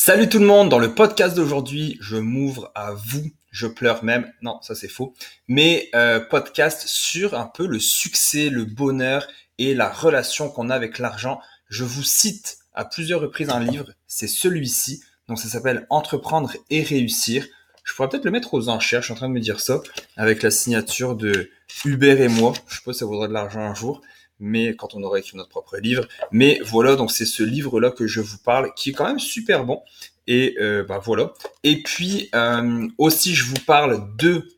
Salut tout le monde, dans le podcast d'aujourd'hui, je m'ouvre à vous, je pleure même, non ça c'est faux, mais euh, podcast sur un peu le succès, le bonheur et la relation qu'on a avec l'argent. Je vous cite à plusieurs reprises un livre, c'est celui-ci, donc ça s'appelle Entreprendre et réussir. Je pourrais peut-être le mettre aux enchères, je suis en train de me dire ça, avec la signature de Hubert et moi, je sais pas si ça vaudrait de l'argent un jour mais quand on aura écrit notre propre livre. Mais voilà, donc c'est ce livre-là que je vous parle, qui est quand même super bon. Et euh, bah voilà. Et puis euh, aussi, je vous parle de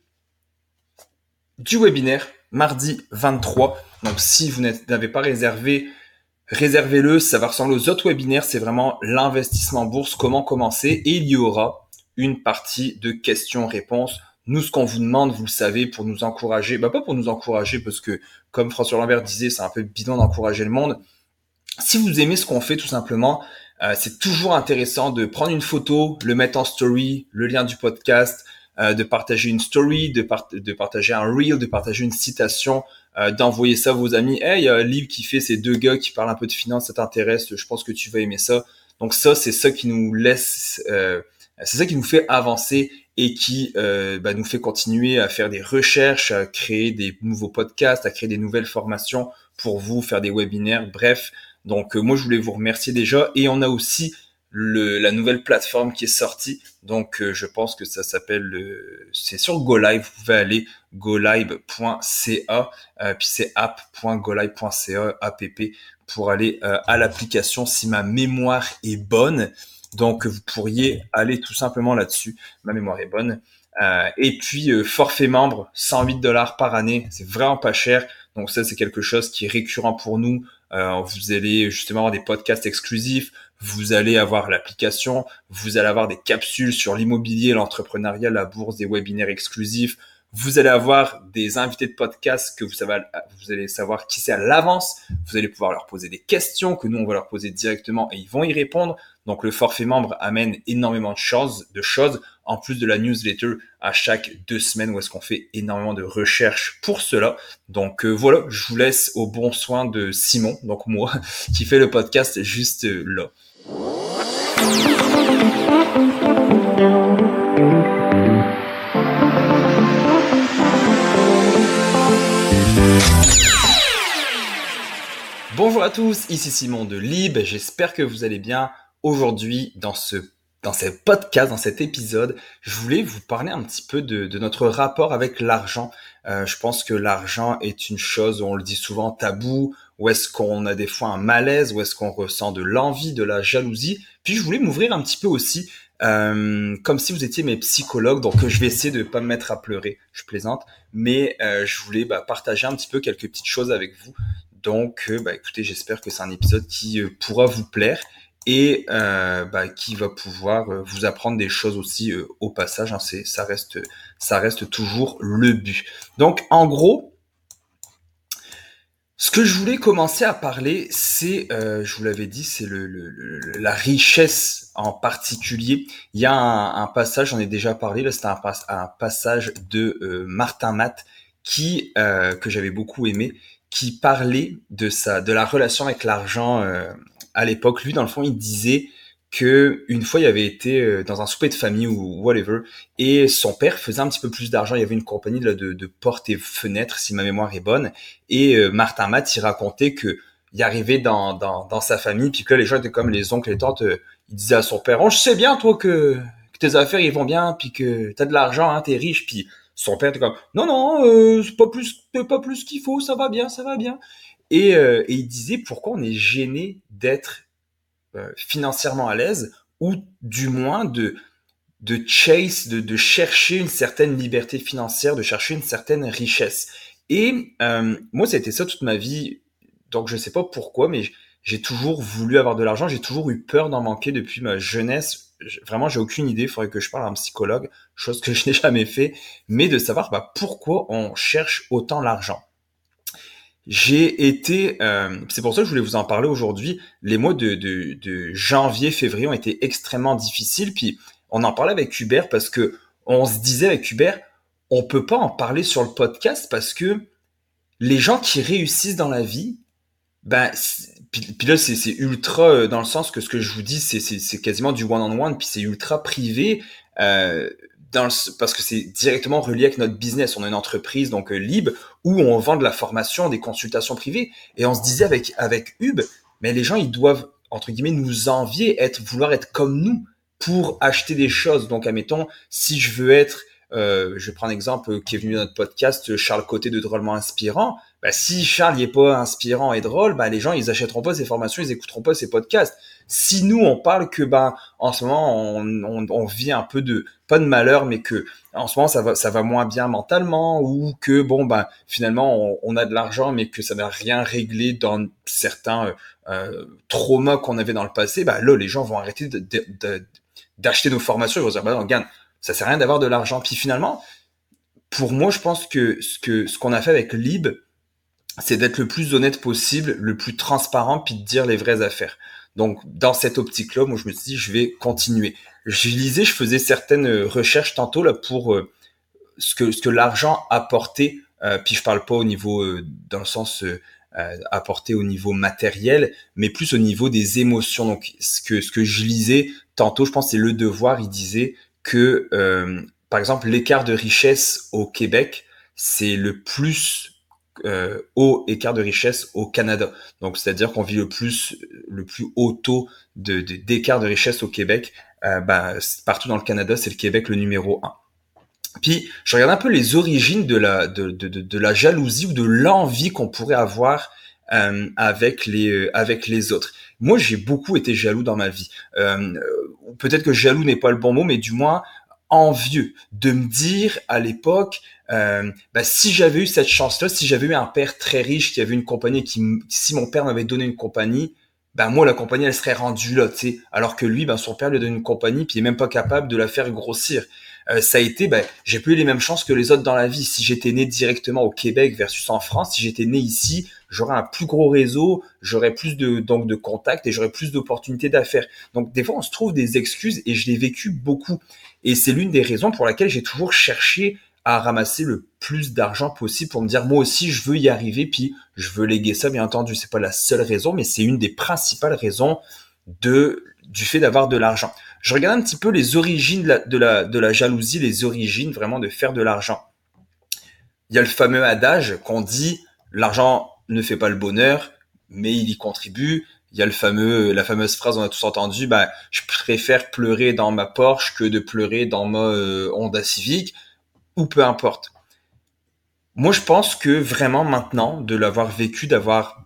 du webinaire mardi 23. Donc si vous n'avez pas réservé, réservez-le. Ça va ressembler aux autres webinaires. C'est vraiment l'investissement bourse, comment commencer. Et il y aura une partie de questions-réponses nous, ce qu'on vous demande, vous le savez, pour nous encourager, bah pas pour nous encourager, parce que comme François Lambert disait, c'est un peu bidon d'encourager le monde. Si vous aimez ce qu'on fait, tout simplement, euh, c'est toujours intéressant de prendre une photo, le mettre en story, le lien du podcast, euh, de partager une story, de, partager un reel, de partager une citation, euh, d'envoyer ça à vos amis. Hey, il y a un qui fait ces deux gars qui parlent un peu de finance, ça t'intéresse, je pense que tu vas aimer ça. Donc ça, c'est ça qui nous laisse, c'est ça qui nous fait avancer et qui euh, bah, nous fait continuer à faire des recherches, à créer des nouveaux podcasts, à créer des nouvelles formations pour vous, faire des webinaires, bref. Donc euh, moi je voulais vous remercier déjà et on a aussi la nouvelle plateforme qui est sortie. Donc euh, je pense que ça s'appelle c'est sur GoLive, vous pouvez aller golive.ca puis c'est app.golive.ca app pour aller à l'application si ma mémoire est bonne. Donc vous pourriez aller tout simplement là-dessus. Ma mémoire est bonne. Euh, et puis euh, forfait membre, 108 dollars par année, c'est vraiment pas cher. Donc ça c'est quelque chose qui est récurrent pour nous. Euh, vous allez justement avoir des podcasts exclusifs, vous allez avoir l'application, vous allez avoir des capsules sur l'immobilier, l'entrepreneuriat, la bourse, des webinaires exclusifs. Vous allez avoir des invités de podcast que vous, savez, vous allez savoir qui c'est à l'avance. Vous allez pouvoir leur poser des questions que nous on va leur poser directement et ils vont y répondre. Donc le forfait membre amène énormément de choses, de choses, en plus de la newsletter à chaque deux semaines où est-ce qu'on fait énormément de recherches pour cela. Donc euh, voilà, je vous laisse au bon soin de Simon, donc moi, qui fait le podcast juste là. Bonjour à tous, ici Simon de Lib, j'espère que vous allez bien aujourd'hui dans ce dans ce podcast, dans cet épisode, je voulais vous parler un petit peu de, de notre rapport avec l'argent. Euh, je pense que l'argent est une chose, on le dit souvent, tabou, où est-ce qu'on a des fois un malaise, où est-ce qu'on ressent de l'envie, de la jalousie. Puis je voulais m'ouvrir un petit peu aussi, euh, comme si vous étiez mes psychologues, donc je vais essayer de pas me mettre à pleurer, je plaisante, mais euh, je voulais bah, partager un petit peu quelques petites choses avec vous. Donc, euh, bah, écoutez, j'espère que c'est un épisode qui euh, pourra vous plaire et euh, bah, qui va pouvoir euh, vous apprendre des choses aussi euh, au passage. Hein, c'est, ça reste, ça reste toujours le but. Donc, en gros, ce que je voulais commencer à parler, c'est, je vous l'avais dit, c'est le, la richesse en particulier. Il y a un, passage, j'en ai déjà parlé, là, c'était un, un, passage de Martin Matt qui que j'avais beaucoup aimé, qui parlait de ça, de la relation avec l'argent à l'époque, lui, dans le fond, il disait que une fois il avait été euh, dans un souper de famille ou whatever et son père faisait un petit peu plus d'argent. Il y avait une compagnie de, portes et fenêtres si ma mémoire est bonne. Et euh, Martin Matt il racontait que il arrivait dans, dans, sa famille puis que les gens étaient comme les oncles et tantes euh, il disait à son père oh je sais bien toi que, que tes affaires ils vont bien puis que t'as de l'argent hein, t'es riche puis son père était comme non non c'est pas plus pas plus qu'il faut ça va bien ça va bien et, et il disait pourquoi on est gêné d'être euh, financièrement à l'aise ou du moins de de chase, de, de, chercher une certaine liberté financière, de chercher une certaine richesse. Et euh, moi, ça a été ça toute ma vie. Donc, je sais pas pourquoi, mais j'ai toujours voulu avoir de l'argent. J'ai toujours eu peur d'en manquer depuis ma jeunesse. Vraiment, j'ai aucune idée. Il faudrait que je parle à un psychologue, chose que je n'ai jamais fait. Mais de savoir bah, pourquoi on cherche autant l'argent. J'ai été, euh, c'est pour ça que je voulais vous en parler aujourd'hui. Les mois de, de, de, janvier, février ont été extrêmement difficiles. Puis on en parlait avec Hubert parce que on se disait avec Hubert, on peut pas en parler sur le podcast parce que les gens qui réussissent dans la vie, ben, puis, là, c'est ultra euh, dans le sens que ce que je vous dis, c'est quasiment du one-on-one, puis c'est ultra privé. Euh, parce que c'est directement relié avec notre business. On a une entreprise donc euh, libre où on vend de la formation, des consultations privées. Et on se disait avec avec Hub, mais les gens ils doivent entre guillemets nous envier, être vouloir être comme nous pour acheter des choses. Donc admettons, si je veux être euh, je prends un exemple qui est venu dans notre podcast, Charles Côté de Drôlement Inspirant. Bah, si Charles n'est pas inspirant et drôle, bah, les gens ils achèteront pas ses formations, ils écouteront pas ses podcasts. Si nous on parle que ben en ce moment on, on, on, vit un peu de pas de malheur, mais que en ce moment ça va ça va moins bien mentalement ou que bon ben finalement on, on a de l'argent mais que ça n'a rien réglé dans certains euh, euh traumas qu'on avait dans le passé, bah là les gens vont arrêter d'acheter nos formations, ils vont dire bah non, gagne ça sert à rien d'avoir de l'argent. Puis finalement, pour moi, je pense que ce que ce qu'on a fait avec Lib, c'est d'être le plus honnête possible, le plus transparent, puis de dire les vraies affaires. Donc, dans cette optique-là, moi, je me suis dit, je vais continuer. Je lisais, je faisais certaines recherches tantôt là pour euh, ce que ce que l'argent apportait. Euh, puis je parle pas au niveau euh, dans le sens euh, apporté au niveau matériel, mais plus au niveau des émotions. Donc, ce que ce que je lisais tantôt, je pense, c'est le devoir. Il disait que, euh, par exemple, l'écart de richesse au Québec, c'est le plus euh, haut écart de richesse au Canada. Donc, c'est-à-dire qu'on vit le plus, le plus haut taux de, d'écart de, richesse au Québec. Euh, bah, partout dans le Canada, c'est le Québec le numéro un. Puis, je regarde un peu les origines de la, de, de, de, la jalousie ou de l'envie qu'on pourrait avoir euh, avec les, euh, avec les autres. Moi, j'ai beaucoup été jaloux dans ma vie. Euh, peut-être que jaloux n'est pas le bon mot, mais du moins envieux de me dire à l'époque, euh, bah, si j'avais eu cette chance-là, si j'avais eu un père très riche qui avait une compagnie, qui, si mon père m'avait donné une compagnie, ben moi la compagnie elle serait rendue là, tu sais, alors que lui, ben son père lui donne une compagnie puis il est même pas capable de la faire grossir. Euh, ça a été, ben j'ai pas eu les mêmes chances que les autres dans la vie. Si j'étais né directement au Québec versus en France, si j'étais né ici, j'aurais un plus gros réseau, j'aurais plus de donc de contacts et j'aurais plus d'opportunités d'affaires. Donc des fois on se trouve des excuses et je l'ai vécu beaucoup. Et c'est l'une des raisons pour laquelle j'ai toujours cherché à ramasser le plus d'argent possible pour me dire moi aussi je veux y arriver puis je veux léguer ça bien entendu c'est pas la seule raison mais c'est une des principales raisons de du fait d'avoir de l'argent. Je regarde un petit peu les origines de la, de la, de la jalousie, les origines vraiment de faire de l'argent. Il y a le fameux adage qu'on dit l'argent ne fait pas le bonheur, mais il y contribue. Il y a le fameux, la fameuse phrase on a tous entendu, bah, je préfère pleurer dans ma Porsche que de pleurer dans ma euh, Honda Civic, ou peu importe. Moi, je pense que vraiment maintenant, de l'avoir vécu, d'avoir,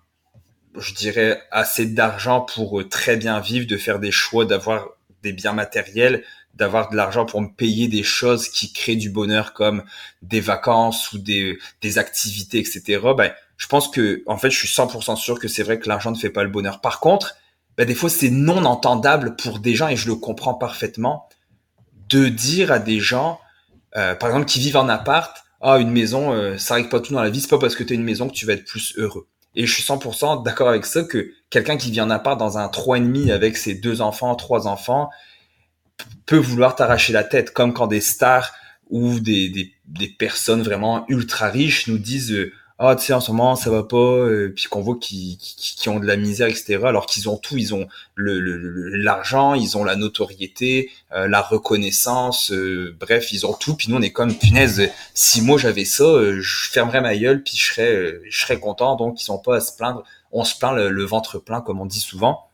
je dirais, assez d'argent pour euh, très bien vivre, de faire des choix, d'avoir des biens matériels, d'avoir de l'argent pour me payer des choses qui créent du bonheur comme des vacances ou des, des activités, etc. Ben, je pense que, en fait, je suis 100% sûr que c'est vrai que l'argent ne fait pas le bonheur. Par contre, ben, des fois, c'est non entendable pour des gens, et je le comprends parfaitement, de dire à des gens, euh, par exemple, qui vivent en appart, ah, une maison, euh, ça règle pas tout dans la vie, c'est pas parce que tu as une maison que tu vas être plus heureux. Et je suis 100% d'accord avec ça que quelqu'un qui vit en appart dans un 3,5 avec ses deux enfants, trois enfants, peut vouloir t'arracher la tête, comme quand des stars ou des, des, des personnes vraiment ultra riches nous disent euh, ah tu sais en ce moment ça va pas euh, puis qu'on voit qu'ils qui, ont de la misère etc alors qu'ils ont tout ils ont le l'argent ils ont la notoriété euh, la reconnaissance euh, bref ils ont tout puis nous on est comme punaise si moi j'avais ça je fermerais ma gueule puis je serais je serais content donc ils sont pas à se plaindre. On se plaint le, ventre plein comme on dit souvent.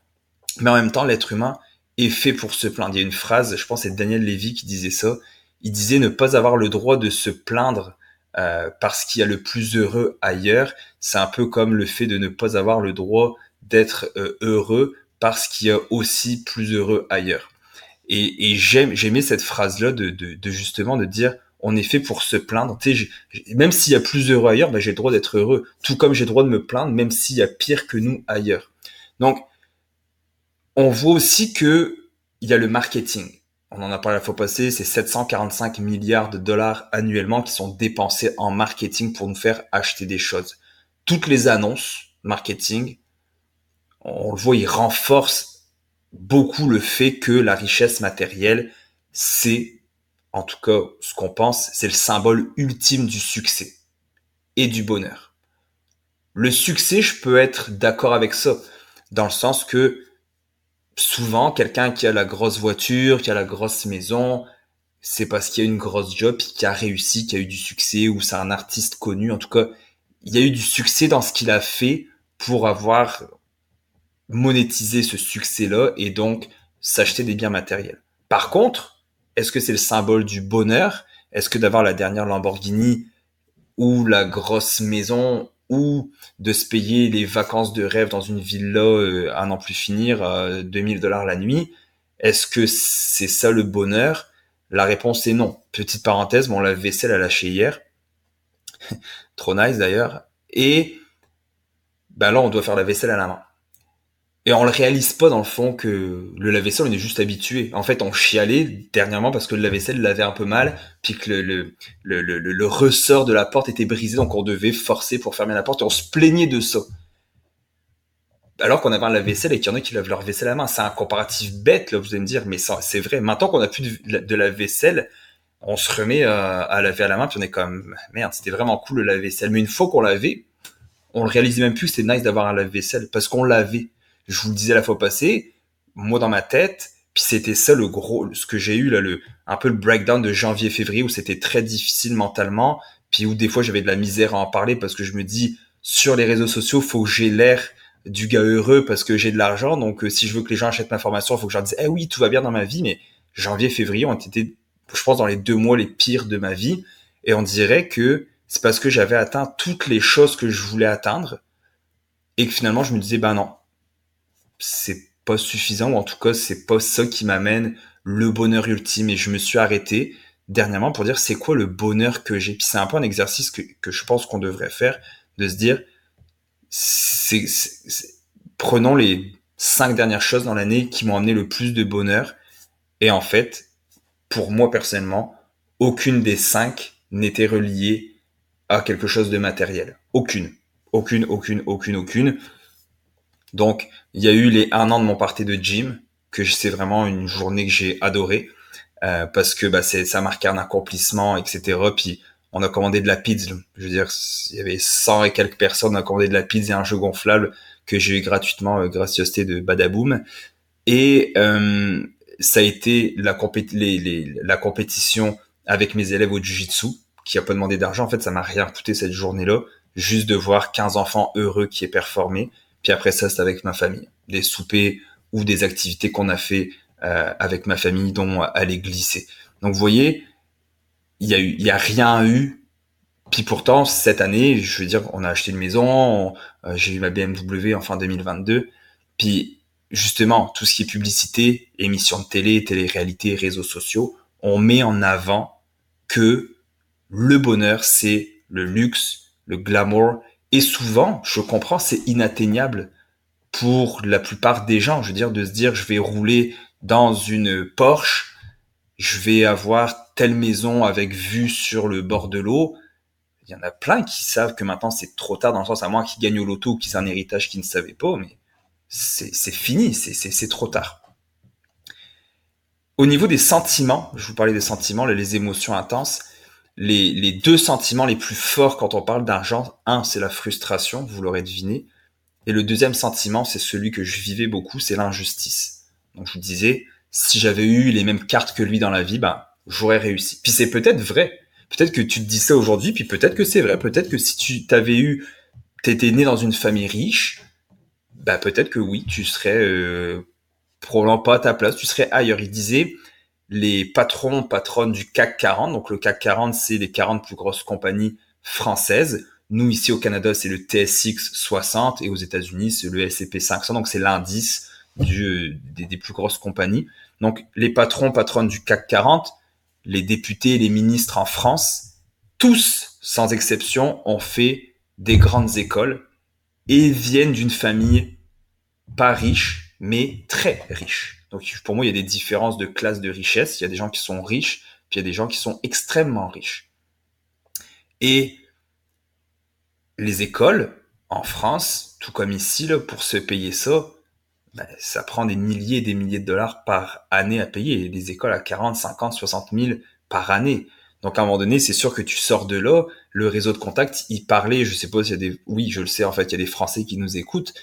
Mais en même temps l'être humain est fait pour se plaindre. Il y a une phrase je pense c'est Daniel Lévy qui disait ça. Il disait ne pas avoir le droit de se plaindre euh, parce qu'il y a le plus heureux ailleurs. C'est un peu comme le fait de ne pas avoir le droit d'être euh, heureux parce qu'il y a aussi plus heureux ailleurs. Et, et j'aime, j'aimais cette phrase-là de, de, de, justement de dire on est fait pour se plaindre. Même s'il y a plus heureux ailleurs, ben, j'ai le droit d'être heureux. Tout comme j'ai le droit de me plaindre, même s'il y a pire que nous ailleurs. Donc, on voit aussi que il y a le marketing on en a parlé la fois passée, c'est 745 milliards de dollars annuellement qui sont dépensés en marketing pour nous faire acheter des choses. Toutes les annonces marketing, on le voit, ils renforcent beaucoup le fait que la richesse matérielle, c'est, en tout cas, ce qu'on pense, c'est le symbole ultime du succès et du bonheur. Le succès, je peux être d'accord avec ça, dans le sens que souvent, quelqu'un qui a la grosse voiture, qui a la grosse maison, c'est parce qu'il y a une grosse job, qui a réussi, qui a eu du succès, ou c'est un artiste connu. En tout cas, il y a eu du succès dans ce qu'il a fait pour avoir monétisé ce succès-là et donc s'acheter des biens matériels. Par contre, est-ce que c'est le symbole du bonheur? Est-ce que d'avoir la dernière Lamborghini ou la grosse maison ou de se payer les vacances de rêve dans une villa euh, à n'en plus finir, euh, 2000 dollars la nuit, est-ce que c'est ça le bonheur? La réponse est non. Petite parenthèse, mon lave-vaisselle a lâché hier. Trop nice d'ailleurs. Et ben là, on doit faire la vaisselle à la main. Et on le réalise pas dans le fond que le lave-vaisselle, on est juste habitué. En fait, on chialait dernièrement parce que le lave-vaisselle l'avait un peu mal, puis que le, ressort de la porte était brisé, donc on devait forcer pour fermer la porte, et on se plaignait de ça. Alors qu'on avait un lave-vaisselle et qu'il y en a qui lavent leur vaisselle à la main. C'est un comparatif bête, là, vous allez me dire, mais c'est vrai. Maintenant qu'on a plus de, lave-vaisselle, on se remet à, à laver à la main, puis on est comme, merde, c'était vraiment cool le lave-vaisselle. Mais une fois qu'on l'avait, on le réalisait même plus, c'était nice d'avoir un lave-vaisselle, parce qu'on l'avait je vous le disais la fois passée, moi dans ma tête, puis c'était ça le gros, ce que j'ai eu là, le un peu le breakdown de janvier-février où c'était très difficile mentalement, puis où des fois j'avais de la misère à en parler parce que je me dis sur les réseaux sociaux, faut que j'ai l'air du gars heureux parce que j'ai de l'argent, donc euh, si je veux que les gens achètent ma formation, faut que je leur dise eh oui tout va bien dans ma vie, mais janvier-février ont été, je pense dans les deux mois les pires de ma vie, et on dirait que c'est parce que j'avais atteint toutes les choses que je voulais atteindre et que finalement je me disais bah non c'est pas suffisant ou en tout cas c'est pas ça qui m'amène le bonheur ultime. Et je me suis arrêté dernièrement pour dire c'est quoi le bonheur que j'ai? Puis c'est un peu un exercice que, que je pense qu'on devrait faire de se dire c'est, prenons les cinq dernières choses dans l'année qui m'ont amené le plus de bonheur. Et en fait pour moi personnellement aucune des cinq n'était reliée à quelque chose de matériel. Aucune. Aucune aucune aucune aucune donc, il y a eu les un an de mon party de gym, que c'est vraiment une journée que j'ai adorée, euh, parce que bah, ça marquait un accomplissement, etc. Puis, on a commandé de la pizza. Je veux dire, il y avait 100 et quelques personnes, on a commandé de la pizza et un jeu gonflable que j'ai eu gratuitement, euh, gracieuseté de Badaboom. Et euh, ça a été la, la compétition avec mes élèves au Jiu-Jitsu, qui a pas demandé d'argent. En fait, ça m'a rien coûté cette journée-là, juste de voir 15 enfants heureux qui aient performé. Puis après ça, c'est avec ma famille. Des soupers ou des activités qu'on a fait euh, avec ma famille, dont aller glisser. Donc vous voyez, il y a eu, il y a rien eu. Puis pourtant cette année, je veux dire, on a acheté une maison, euh, j'ai eu ma BMW en fin 2022. Puis justement, tout ce qui est publicité, émissions de télé, télé-réalité, réseaux sociaux, on met en avant que le bonheur, c'est le luxe, le glamour et souvent, je comprends, c'est inatteignable pour la plupart des gens. Je veux dire, de se dire, je vais rouler dans une Porsche, je vais avoir telle maison avec vue sur le bord de l'eau. Il y en a plein qui savent que maintenant c'est trop tard, dans le sens à moins qu'ils gagnent au loto ou qu'ils aient un héritage qu'ils ne savaient pas, mais c'est fini, c'est trop tard. Au niveau des sentiments, je vous parlais des sentiments, les émotions intenses, les, deux sentiments les plus forts quand on parle d'argent, un, c'est la frustration, vous l'aurez deviné, et le deuxième sentiment, c'est celui que je vivais beaucoup, c'est l'injustice. Donc je vous disais, si j'avais eu les mêmes cartes que lui dans la vie, ben j'aurais réussi. Puis c'est peut-être vrai. Peut-être que tu te dis ça aujourd'hui, puis peut-être que c'est vrai. Peut-être que si tu t'avais eu, t'étais né dans une famille riche, bah peut-être que oui, tu serais euh, probablement pas à ta place, tu serais ailleurs. Il disait, les patrons, patronnes du CAC 40. Donc le CAC 40, c'est les 40 plus grosses compagnies françaises. Nous, ici au Canada, c'est le TSX 60 et aux États-Unis, c'est le S&P 500. Donc c'est l'indice du, des, plus grosses compagnies. Donc les patrons, patronnes du CAC 40, les députés, les ministres en France, tous, sans exception, ont fait des grandes écoles et viennent d'une famille pas riche, mais très riche. Donc pour moi, il y a des différences de classe de richesse. Il y a des gens qui sont riches, puis il y a des gens qui sont extrêmement riches. Et les écoles en France, tout comme ici, pour se payer ça, ben, ça prend des milliers et des milliers de dollars par année à payer. Des écoles à 40, 50, 60 000 par année. Donc à un moment donné, c'est sûr que tu sors de là, le réseau de contacts, il parlait, je sais pas s'il y a des, oui, je le sais, en fait, il y a des Français qui nous écoutent,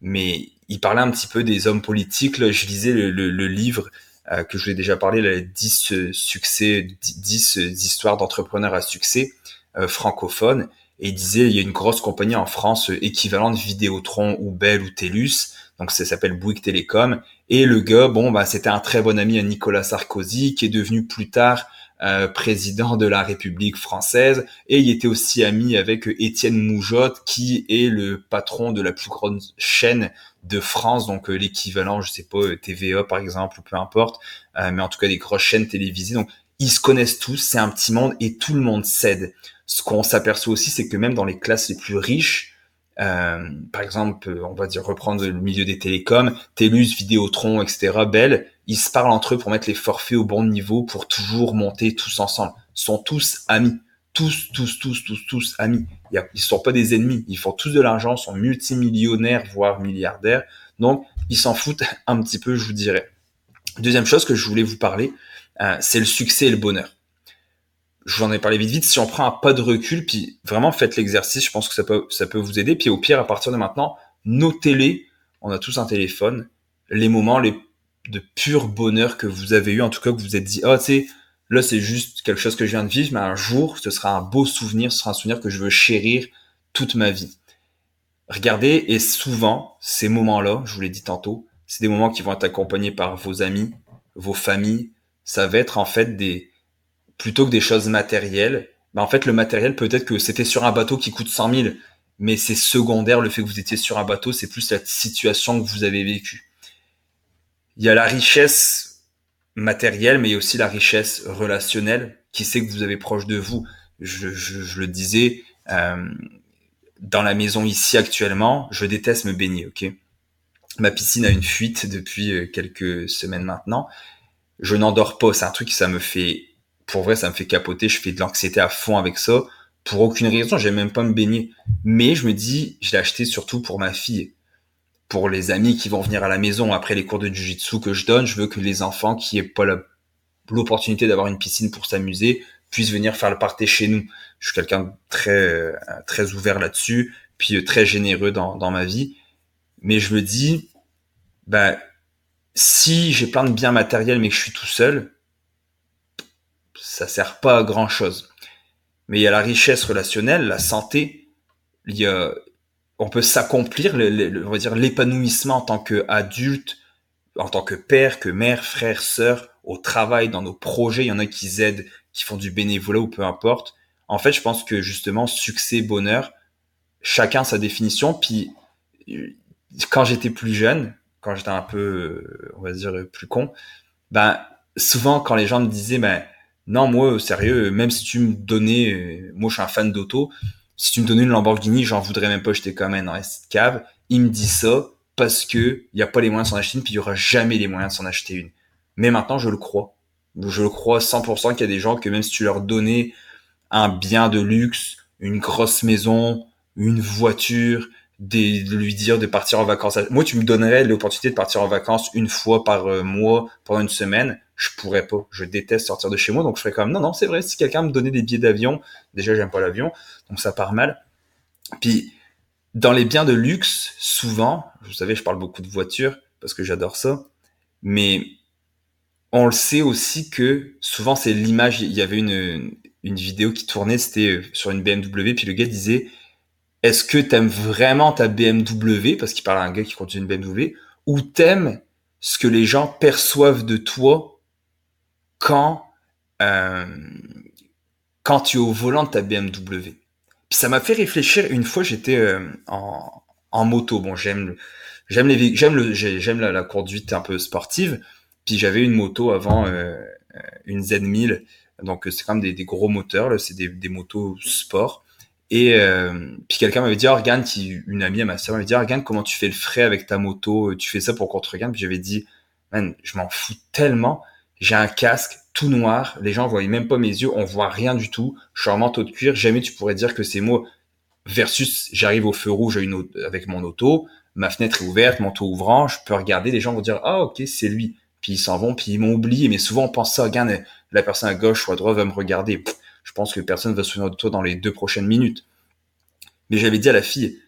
mais il parlait un petit peu des hommes politiques. Là, je lisais le, le, livre euh, que je vous ai déjà parlé, les 10 euh, succès, 10, histoires d'entrepreneurs à succès euh, francophones. Et il disait, il y a une grosse compagnie en France équivalente Vidéotron ou Bell ou TELUS, donc ça s'appelle Bouygues Télécom. Et le gars, bon, bah, c'était un très bon ami à Nicolas Sarkozy, qui est devenu plus tard euh, président de la République française, et il était aussi ami avec Étienne Moujotte, qui est le patron de la plus grande chaîne de France, donc euh, l'équivalent, je sais pas, euh, TVA par exemple, ou peu importe, mais en tout cas des grosses chaînes télévisées. Donc ils se connaissent tous, c'est un petit monde et tout le monde cède. Ce qu'on s'aperçoit aussi, c'est que même dans les classes les plus riches, par exemple, on va dire reprendre le milieu des télécoms, TELUS, Vidéotron, etc., Bell, ils se parlent entre eux pour mettre les forfaits au bon niveau, pour toujours monter tous ensemble. Ils sont tous amis. Tous, tous, tous, tous, tous amis. Ils ne sont pas des ennemis. Ils font tous de l'argent, sont multimillionnaires, voire milliardaires. Donc, ils s'en foutent un petit peu, je vous dirais. Deuxième chose que je voulais vous parler, euh, c'est le succès et le bonheur. Je vous en ai parlé vite vite. Si on prend un pas de recul, puis vraiment faites l'exercice, je pense que ça peut, ça peut vous aider. Puis au pire, à partir de maintenant, notez-les. On a tous un téléphone. Les moments les de pur bonheur que vous avez eu, en tout cas que vous êtes dit, oh, tu sais, là c'est juste quelque chose que je viens de vivre, mais un jour, ce sera un beau souvenir, ce sera un souvenir que je veux chérir toute ma vie. Regardez, et souvent, ces moments-là, je vous l'ai dit tantôt, c'est des moments qui vont être accompagnés par vos amis, vos familles. Ça va être en fait des, plutôt que des choses matérielles, ben en fait le matériel peut-être que c'était sur un bateau qui coûte 100 000, mais c'est secondaire le fait que vous étiez sur un bateau, c'est plus la situation que vous avez vécue il y a la richesse matérielle, mais il y a aussi la richesse relationnelle. Qui sait que vous avez proche de vous je, le disais, euh, dans la maison ici actuellement, je déteste me baigner, ok? Ma piscine a une fuite depuis euh, quelques semaines maintenant. Je n'endors pas, c'est un truc ça me fait, pour vrai, ça me fait capoter. Je fais de l'anxiété à fond avec ça. Pour aucune raison, j'aime même pas me baigner. Mais je me dis, je l'ai acheté surtout pour ma fille pour les amis qui vont venir à la maison après les cours de jiu-jitsu que je donne, je veux que les enfants qui aient pas l'opportunité d'avoir une piscine pour s'amuser puissent venir faire le party chez nous. Je suis quelqu'un très euh, très ouvert là-dessus, puis euh, très généreux dans, dans ma vie. Mais je me dis, ben si j'ai plein de biens matériels mais que je suis tout seul, ça sert pas à grand chose. Mais il y a la richesse relationnelle, la santé, il y a, on peut s'accomplir, on va dire l'épanouissement en tant qu'adulte, en tant que père, que mère, frère, sœur, au travail, dans nos projets. Il y en a qui aident, qui font du bénévolat ou peu importe. En fait, je pense que justement, succès, bonheur, chacun sa définition. Puis, quand j'étais plus jeune, quand j'étais un peu, on va dire, plus con, ben, souvent, quand les gens me disaient, ben, non, moi, sérieux, même si tu me donnais, moi, je suis un fan d'auto, si tu me donnais une Lamborghini, j'en voudrais même pas, j'étais quand même dans la cave. Il me dit ça parce que il y a pas les moyens de s'en acheter une, puis il y aura jamais les moyens de s'en acheter une. Mais maintenant, je le crois. Je le crois 100% qu'il y a des gens que même si tu leur donnais un bien de luxe, une grosse maison, une voiture, de lui dire de partir en vacances. Moi, tu me donnerais l'opportunité de partir en vacances une fois par euh, mois pendant une semaine je pourrais pas. Je déteste sortir de chez moi, donc je ferais comme non, non, c'est vrai. Si quelqu'un me donnait des billets d'avion, déjà j'aime pas l'avion, donc ça part mal. Puis dans les biens de luxe, souvent, vous savez, je parle beaucoup de voitures parce que j'adore ça, mais on le sait aussi que souvent c'est l'image. Il y avait une une vidéo qui tournait, c'était sur une BMW, puis le gars disait est-ce que t'aimes vraiment ta BMW parce qu'il parle à un gars qui conduit une BMW ou t'aimes ce que les gens perçoivent de toi quand, euh, quand tu es au volant de ta BMW. Puis ça m'a fait réfléchir. Une fois, j'étais euh, en, en moto. Bon, j'aime j'aime les j'aime le j'aime la, conduite un peu sportive. Puis j'avais une moto avant euh, une Z1000. Donc c'est quand même des, des gros moteurs. C'est des, des motos sport. Et euh, puis quelqu'un m'avait dit, oh, regarde, qui, une amie à ma soeur m'avait dit, oh, regarde comment tu fais le frais avec ta moto, tu fais ça pour regarde. Puis j'avais dit, man, je m'en fous tellement. J'ai un casque tout noir, les gens voient même pas mes yeux, on voit rien du tout. Je suis en manteau de cuir, jamais tu pourrais dire que c'est moi. Versus, j'arrive au feu rouge avec mon auto, ma fenêtre est ouverte, toit ouvrant, je peux regarder, les gens vont dire ah ok c'est lui. Puis ils s'en vont, puis ils m'ont oublié. Mais souvent on pense ça, regarde la personne à gauche ou à droite va me regarder. je pense que personne va se souvenir de toi dans les deux prochaines minutes. Mais j'avais dit à la fille,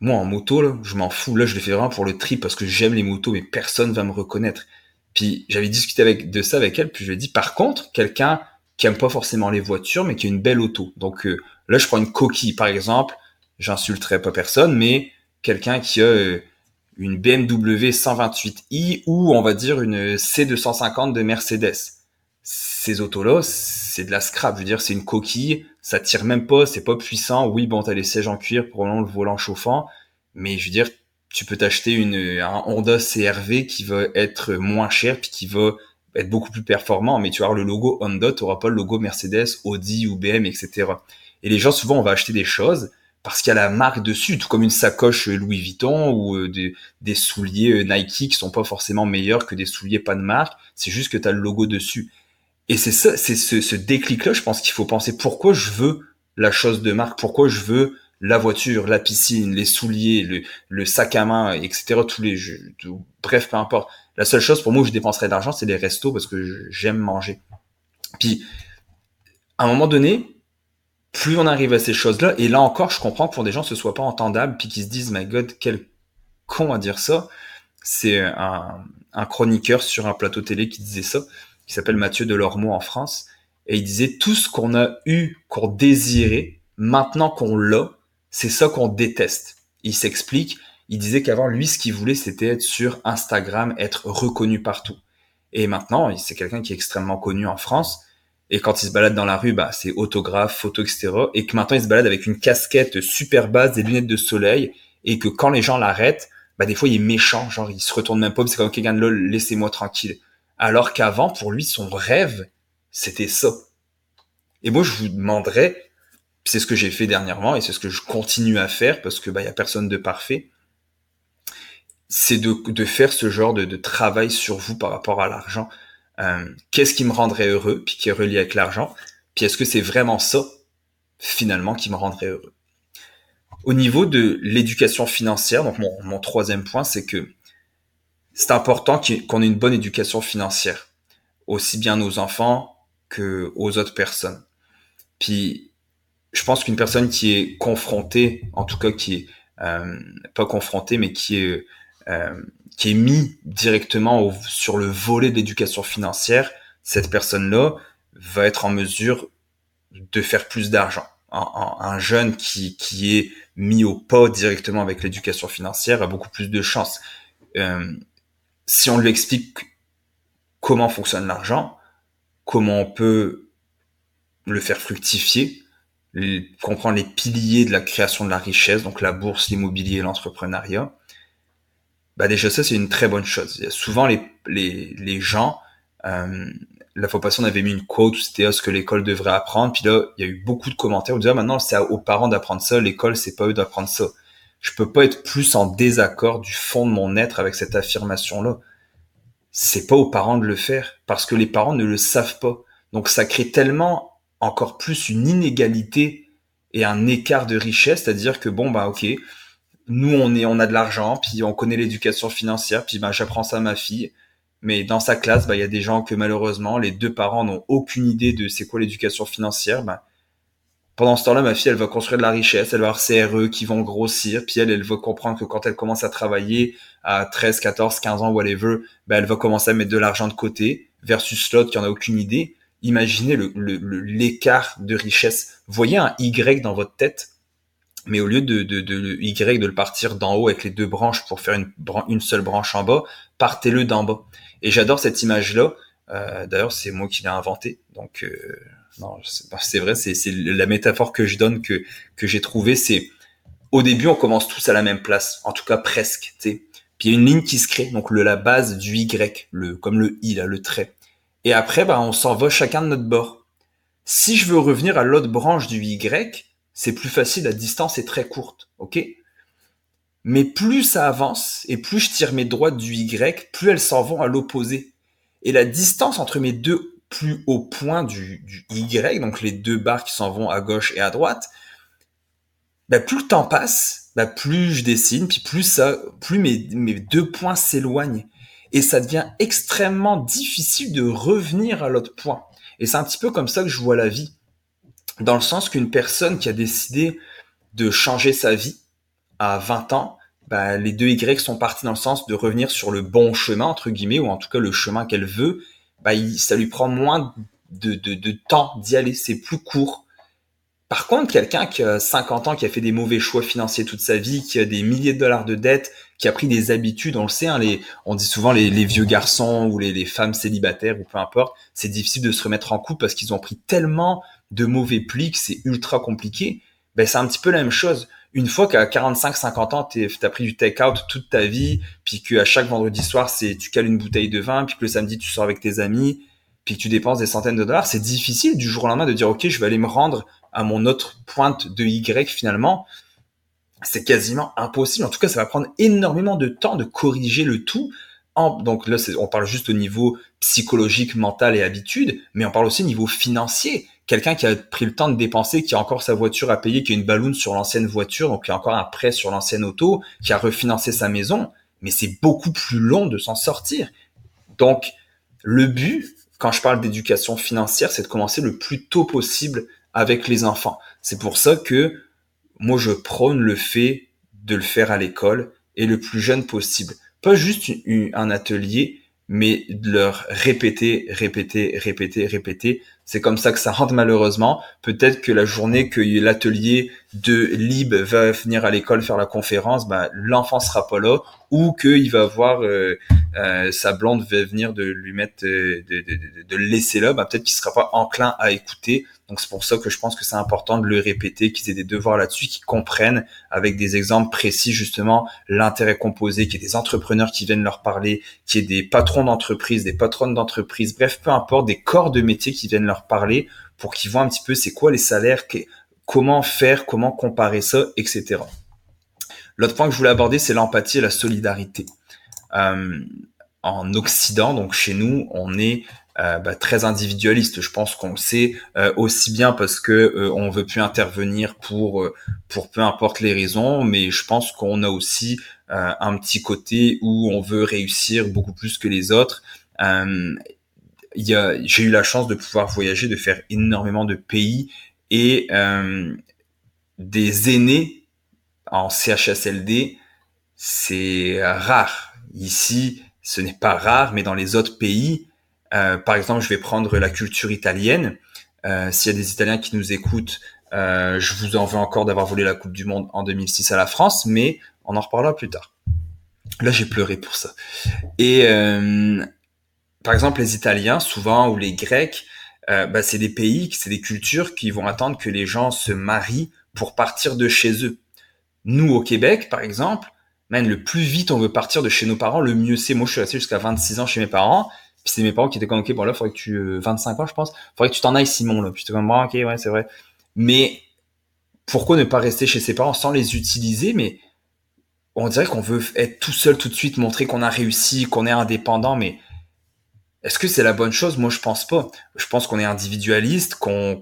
moi en moto, je m'en fous. Là, je le fais vraiment pour le trip parce que j'aime les motos, mais personne va me reconnaître. Puis j'avais discuté avec, de ça avec elle, puis je lui ai dit, par contre, quelqu'un qui aime pas forcément les voitures, mais qui a une belle auto. Donc euh, là, je prends une coquille, par exemple. J'insulterai pas personne, mais quelqu'un qui a euh, une BMW 128i ou on va dire une C250 de Mercedes. Ces autos-là, c'est de la scrap. Je veux dire, c'est une coquille, ça tire même pas, c'est pas puissant. Oui, bon, t'as les sièges en cuir, pour le volant chauffant, mais je veux dire, tu peux t'acheter une un Honda CRV qui va être moins cher puis qui va être beaucoup plus performant. Mais tu vas avoir le logo Honda, tu pas le logo Mercedes, Audi ou BM, etc. Et les gens souvent on va acheter des choses parce qu'il y a la marque dessus, tout comme une sacoche Louis Vuitton ou euh, des, souliers euh, Nike qui sont pas forcément meilleurs que des souliers pas de marque. C'est juste que tu as le logo dessus. Et c'est ça, c'est ce, ce déclic-là, je pense qu'il faut penser pourquoi je veux la chose de marque, pourquoi je veux la voiture, la piscine, les souliers, le, le sac à main, etc. Tous les jeux, bref, peu importe. La seule chose pour moi où je dépenserais d'argent, c'est les restos parce que j'aime manger. Puis, à un moment donné, plus on arrive à ces choses-là, et là encore, je comprends que pour des gens, ce soit pas entendable, puis qu'ils se disent, my God, quel con à dire ça. C'est un, un, chroniqueur sur un plateau télé qui disait ça, qui s'appelle Mathieu Delormeau en France, et il disait, tout ce qu'on a eu, qu'on désirait, maintenant qu'on l'a, c'est ça qu'on déteste. Il s'explique, il disait qu'avant, lui, ce qu'il voulait, c'était être sur Instagram, être reconnu partout. Et maintenant, c'est quelqu'un qui est extrêmement connu en France, et quand il se balade dans la rue, bah, c'est autographe, photo, etc. Et que maintenant il se balade avec une casquette super basse, des lunettes de soleil, et que quand les gens l'arrêtent, bah, des fois il est méchant, genre il se retourne même pas, c'est comme quelqu'un de là, laissez-moi tranquille. Alors qu'avant, pour lui, son rêve, c'était ça. Et moi, je vous demanderais, c'est ce que j'ai fait dernièrement, et c'est ce que je continue à faire, parce que bah, y a personne de parfait, c'est de, de faire ce genre de, de travail sur vous par rapport à l'argent. Euh, qu'est-ce qui me rendrait heureux, puis qui est relié avec l'argent, puis est-ce que c'est vraiment ça, finalement, qui me rendrait heureux? Au niveau de l'éducation financière, donc mon, troisième point, c'est que c'est important qu'on ait une bonne éducation financière, aussi bien nos enfants que aux autres personnes. Puis, je pense qu'une personne qui est confrontée, en tout cas qui est euh, pas confrontée, mais qui est euh, qui est mis directement sur le volet d'éducation financière, cette personne-là va être en mesure de faire plus d'argent. Un, jeune qui, qui est mis au pas directement avec l'éducation financière a beaucoup plus de chances. Euh, si on lui explique comment fonctionne l'argent, comment on peut le faire fructifier, comprendre les piliers de la création de la richesse, donc la bourse, l'immobilier, l'entrepreneuriat, bah déjà ça c'est une très bonne chose. Souvent les, les, les gens, euh, la fois passée on avait mis une quote où c'était ce que l'école devrait apprendre, puis là il y a eu beaucoup de commentaires où on disait ah, maintenant c'est aux parents d'apprendre ça, l'école c'est pas eux d'apprendre ça. Je peux pas être plus en désaccord du fond de mon être avec cette affirmation là. C'est pas aux parents de le faire parce que les parents ne le savent pas. Donc ça crée tellement encore plus une inégalité et un écart de richesse, c'est-à-dire que bon bah ok, nous on est on a de l'argent puis on connaît l'éducation financière puis ben j'apprends ça à ma fille. Mais dans sa classe ben, il y a des gens que malheureusement les deux parents n'ont aucune idée de c'est quoi l'éducation financière ben, pendant ce temps-là ma fille elle va construire de la richesse elle va avoir CRE qui vont grossir puis elle elle va comprendre que quand elle commence à travailler à 13 14 15 ans whatever ben elle va commencer à mettre de l'argent de côté versus l'autre qui en a aucune idée imaginez le l'écart de richesse voyez un Y dans votre tête mais au lieu de, de, de, Y de le partir d'en haut avec les deux branches pour faire une, une seule branche en bas, partez-le d'en bas. Et j'adore cette image-là. Euh, D'ailleurs, c'est moi qui l'ai inventé. Donc, euh, non, c'est vrai, c'est la métaphore que je donne, que, que j'ai trouvé, c'est au début, on commence tous à la même place, en tout cas presque. sais. Puis il y a une ligne qui se crée, donc le, la base du Y, le, comme le I, là, le trait. Et après, bah, on s'en va chacun de notre bord. Si je veux revenir à l'autre branche du Y, c'est plus facile, la distance est très courte, ok? Mais plus ça avance et plus je tire mes droites du Y, plus elles s'en vont à l'opposé. Et la distance entre mes deux plus hauts points du, Y, donc les deux barres qui s'en vont à gauche et à droite, bah plus le temps passe, bah plus je dessine, puis plus ça, plus mes, mes deux points s'éloignent. Et ça devient extrêmement difficile de revenir à l'autre point. Et c'est un petit peu comme ça que je vois la vie dans le sens qu'une personne qui a décidé de changer sa vie à 20 ans, bah, les deux Y sont partis dans le sens de revenir sur le bon chemin, entre guillemets, ou en tout cas le chemin qu'elle veut, bah, ça lui prend moins de, de, de temps d'y aller, c'est plus court. Par contre, quelqu'un qui a 50 ans, qui a fait des mauvais choix financiers toute sa vie, qui a des milliers de dollars de dettes, qui a pris des habitudes, on le sait, hein, les, on dit souvent les, vieux garçons ou les, femmes célibataires ou peu importe, c'est difficile de se remettre en couple parce qu'ils ont pris tellement de mauvais plis que c'est ultra compliqué. Ben, c'est un petit peu la même chose. Une fois qu'à 45, 50 ans, tu as pris du take-out toute ta vie, puis qu'à chaque vendredi soir, c'est tu cales une bouteille de vin, puis que le samedi, tu sors avec tes amis, puis que tu dépenses des centaines de dollars, c'est difficile du jour au lendemain de dire, OK, je vais aller me rendre à mon autre pointe de Y finalement, c'est quasiment impossible. En tout cas, ça va prendre énormément de temps de corriger le tout. Donc là, on parle juste au niveau psychologique, mental et habitude, mais on parle aussi au niveau financier. Quelqu'un qui a pris le temps de dépenser, qui a encore sa voiture à payer, qui a une balloune sur l'ancienne voiture, donc qui a encore un prêt sur l'ancienne auto, qui a refinancé sa maison, mais c'est beaucoup plus long de s'en sortir. Donc, le but, quand je parle d'éducation financière, c'est de commencer le plus tôt possible avec les enfants. C'est pour ça que moi, je prône le fait de le faire à l'école et le plus jeune possible. Pas juste un atelier, mais de leur répéter, répéter, répéter, répéter. C'est comme ça que ça rentre malheureusement. Peut-être que la journée que l'atelier de Lib va venir à l'école faire la conférence, bah, l'enfant sera pas là, ou qu'il va voir euh, euh, sa blonde va venir de lui mettre, euh, de, de, de, de, le laisser là, bah, peut-être qu'il sera pas enclin à écouter. Donc c'est pour ça que je pense que c'est important de le répéter, qu'ils aient des devoirs là-dessus, qu'ils comprennent avec des exemples précis justement l'intérêt composé, qu'il y ait des entrepreneurs qui viennent leur parler, qu'il y ait des patrons d'entreprise, des patronnes d'entreprise, bref, peu importe, des corps de métier qui viennent leur parler pour qu'ils voient un petit peu c'est quoi les salaires, comment faire, comment comparer ça, etc. L'autre point que je voulais aborder, c'est l'empathie et la solidarité. Euh, en Occident, donc chez nous, on est euh, bah, très individualiste. Je pense qu'on le sait euh, aussi bien parce que euh, on veut plus intervenir pour euh, pour peu importe les raisons, mais je pense qu'on a aussi un petit côté où on veut réussir beaucoup plus que les autres. A, j'ai eu la chance de pouvoir voyager, de faire énormément de pays et des aînés en CHSLD, c'est rare. Ici, ce n'est pas rare, mais dans les autres pays, euh, par exemple, je vais prendre la culture italienne. Euh, S'il y a des Italiens qui nous écoutent, euh, je vous en veux encore d'avoir volé la Coupe du Monde en 2006 à la France, mais on en reparlera plus tard. Là, j'ai pleuré pour ça. Et euh, par exemple, les Italiens, souvent, ou les Grecs, euh, bah, c'est des pays, c'est des cultures qui vont attendre que les gens se marient pour partir de chez eux. Nous, au Québec, par exemple, man, le plus vite on veut partir de chez nos parents, le mieux c'est. Moi, je suis resté jusqu'à 26 ans chez mes parents. Puis c'est mes parents qui étaient comme, ok, bon là, faudrait que tu, 25 euh, ans, je pense, faudrait que tu t'en ailles, Simon, là. Puis j'étais comme, bon, ok, ouais, c'est vrai. Mais, pourquoi ne pas rester chez ses parents sans les utiliser, mais on dirait qu'on veut être tout seul tout de suite, montrer qu'on a réussi, qu'on est indépendant, mais est-ce que c'est la bonne chose? Moi, je pense pas. Je pense qu'on est individualiste, qu'on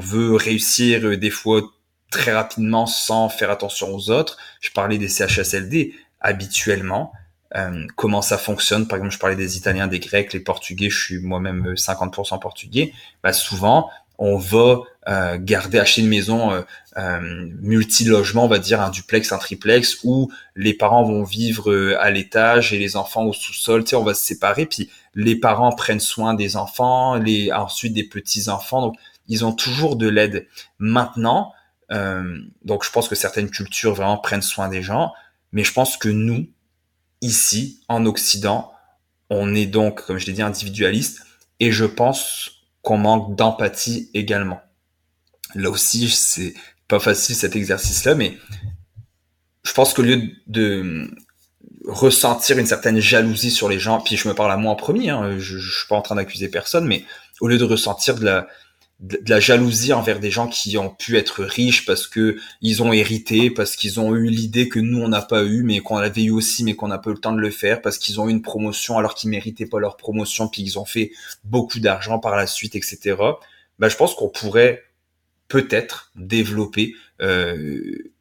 veut réussir euh, des fois très rapidement sans faire attention aux autres. Je parlais des CHSLD. Habituellement, euh, comment ça fonctionne? Par exemple, je parlais des Italiens, des Grecs, les Portugais. Je suis moi-même 50% euh, portugais. Bah, souvent, on va euh, garder acheter une maison euh, multi-logement, on va dire un duplex, un triplex, où les parents vont vivre à l'étage et les enfants au sous-sol. On va se séparer. Puis les parents prennent soin des enfants, les ensuite des petits enfants. Donc, ils ont toujours de l'aide. Maintenant, donc je pense que certaines cultures vraiment prennent soin des gens, mais je pense que nous, ici, en Occident, on est donc, comme je l'ai dit, individualiste, et je pense qu'on manque d'empathie également. Là aussi, c'est pas facile cet exercice-là, mais je pense qu'au lieu de ressentir une certaine jalousie sur les gens, puis je me parle à moi en premier, hein, je, je suis pas en train d'accuser personne, mais au lieu de ressentir de la, de, la jalousie envers des gens qui ont pu être riches parce que ils ont hérité, parce qu'ils ont eu l'idée que nous on n'a pas eu, mais qu'on avait eu aussi, mais qu'on n'a pas eu le temps de le faire, parce qu'ils ont eu une promotion alors qu'ils méritaient pas leur promotion, puis ils ont fait beaucoup d'argent par la suite, etc. Bah, je pense qu'on pourrait peut-être développer euh,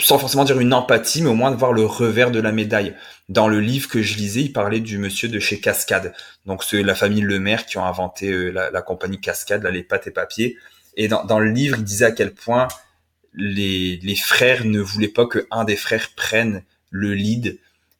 sans forcément dire une empathie, mais au moins de voir le revers de la médaille. Dans le livre que je lisais, il parlait du monsieur de chez Cascade. Donc c'est la famille Lemaire qui ont inventé euh, la, compagnie Cascade, là, les pâtes et papiers. Et dans, le livre, il disait à quel point les, frères ne voulaient pas qu'un des frères prenne le lead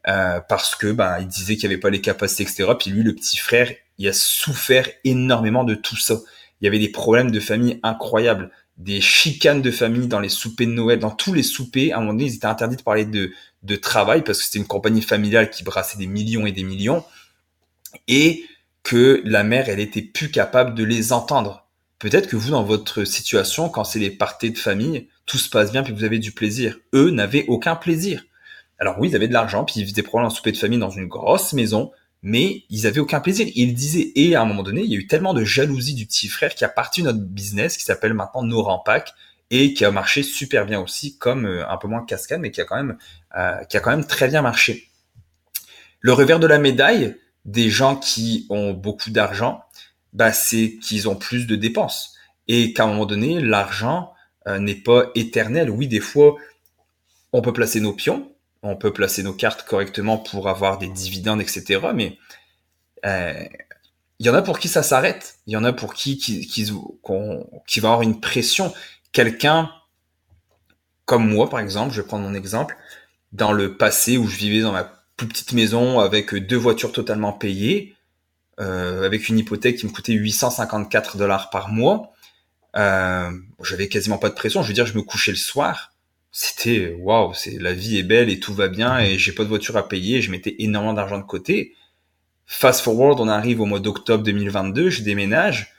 euh, parce que ben il disait qu'il n'y avait pas les capacités, etc. Puis lui, le petit frère, il a souffert énormément de tout ça. Il y avait des problèmes de famille incroyables des chicanes de famille dans les soupers de Noël, dans tous les soupers. À un moment donné, ils étaient interdits de parler de, de travail parce que c'était une compagnie familiale qui brassait des millions et des millions. Et que la mère, elle était plus capable de les entendre. Peut-être que vous, dans votre situation, quand c'est les parties de famille, tout se passe bien puis vous avez du plaisir. Eux n'avaient aucun plaisir. Alors oui, ils avaient de l'argent puis ils faisaient probablement un souper de famille dans une grosse maison, mais ils avaient aucun plaisir. Ils disaient, et à un moment donné, il y a eu tellement de jalousie du petit frère qui a parti notre business qui s'appelle maintenant No Rampac et qui a marché super bien aussi, comme euh, un peu moins cascade, mais qui a quand même, euh, qui a quand même très bien marché. Le revers de la médaille des gens qui ont beaucoup d'argent, bah, c'est qu'ils ont plus de dépenses et qu'à un moment donné, l'argent euh, n'est pas éternel. Oui, des fois, on peut placer nos pions, on peut placer nos cartes correctement pour avoir des dividendes, etc. Mais euh, il y en a pour qui ça s'arrête. Il y en a pour qui qui, qui, qui va avoir une pression. Quelqu'un comme moi, par exemple, je vais prendre mon exemple, dans le passé où je vivais dans ma plus petite maison avec deux voitures totalement payées, euh, avec une hypothèque qui me coûtait 854 dollars par mois, euh, j'avais quasiment pas de pression. Je veux dire, je me couchais le soir, c'était waouh, c'est la vie est belle et tout va bien et j'ai pas de voiture à payer, je mettais énormément d'argent de côté. Fast forward, on arrive au mois d'octobre 2022, je déménage,